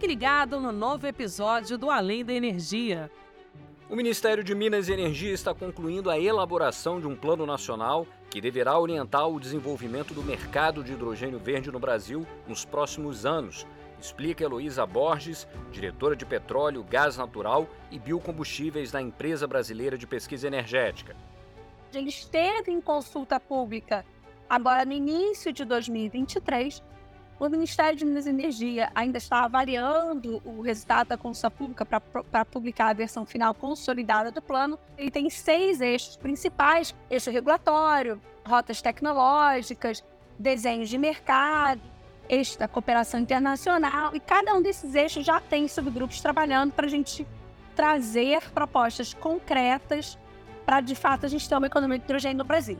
Fique ligado no novo episódio do Além da Energia. O Ministério de Minas e Energia está concluindo a elaboração de um plano nacional que deverá orientar o desenvolvimento do mercado de hidrogênio verde no Brasil nos próximos anos, explica Heloísa Borges, diretora de petróleo, gás natural e biocombustíveis da Empresa Brasileira de Pesquisa Energética. Ele esteve em consulta pública agora no início de 2023 o Ministério de Minas e Energia ainda está avaliando o resultado da consulta pública para publicar a versão final consolidada do plano. Ele tem seis eixos principais: eixo regulatório, rotas tecnológicas, desenhos de mercado, eixo da cooperação internacional. E cada um desses eixos já tem subgrupos trabalhando para a gente trazer propostas concretas para, de fato, a gente ter uma economia de hidrogênio no Brasil.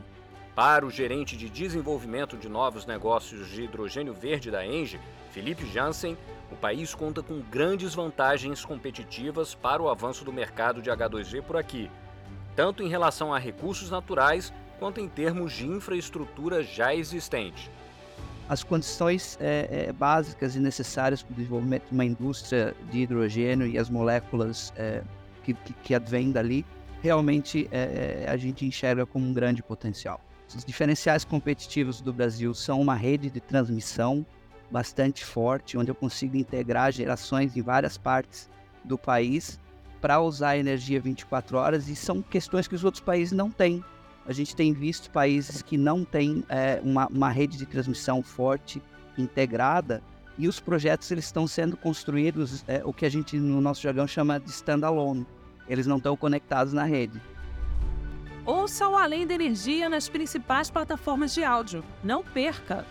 Para o gerente de desenvolvimento de novos negócios de hidrogênio verde da Engie, Felipe Jansen, o país conta com grandes vantagens competitivas para o avanço do mercado de H2V por aqui, tanto em relação a recursos naturais quanto em termos de infraestrutura já existente. As condições é, é, básicas e necessárias para o desenvolvimento de uma indústria de hidrogênio e as moléculas é, que, que, que advêm dali, realmente é, é, a gente enxerga como um grande potencial. Os diferenciais competitivos do Brasil são uma rede de transmissão bastante forte, onde eu consigo integrar gerações em várias partes do país para usar energia 24 horas e são questões que os outros países não têm. A gente tem visto países que não têm é, uma, uma rede de transmissão forte, integrada, e os projetos eles estão sendo construídos, é, o que a gente no nosso jargão chama de standalone. Eles não estão conectados na rede. Ouça o Além da Energia nas principais plataformas de áudio. Não perca!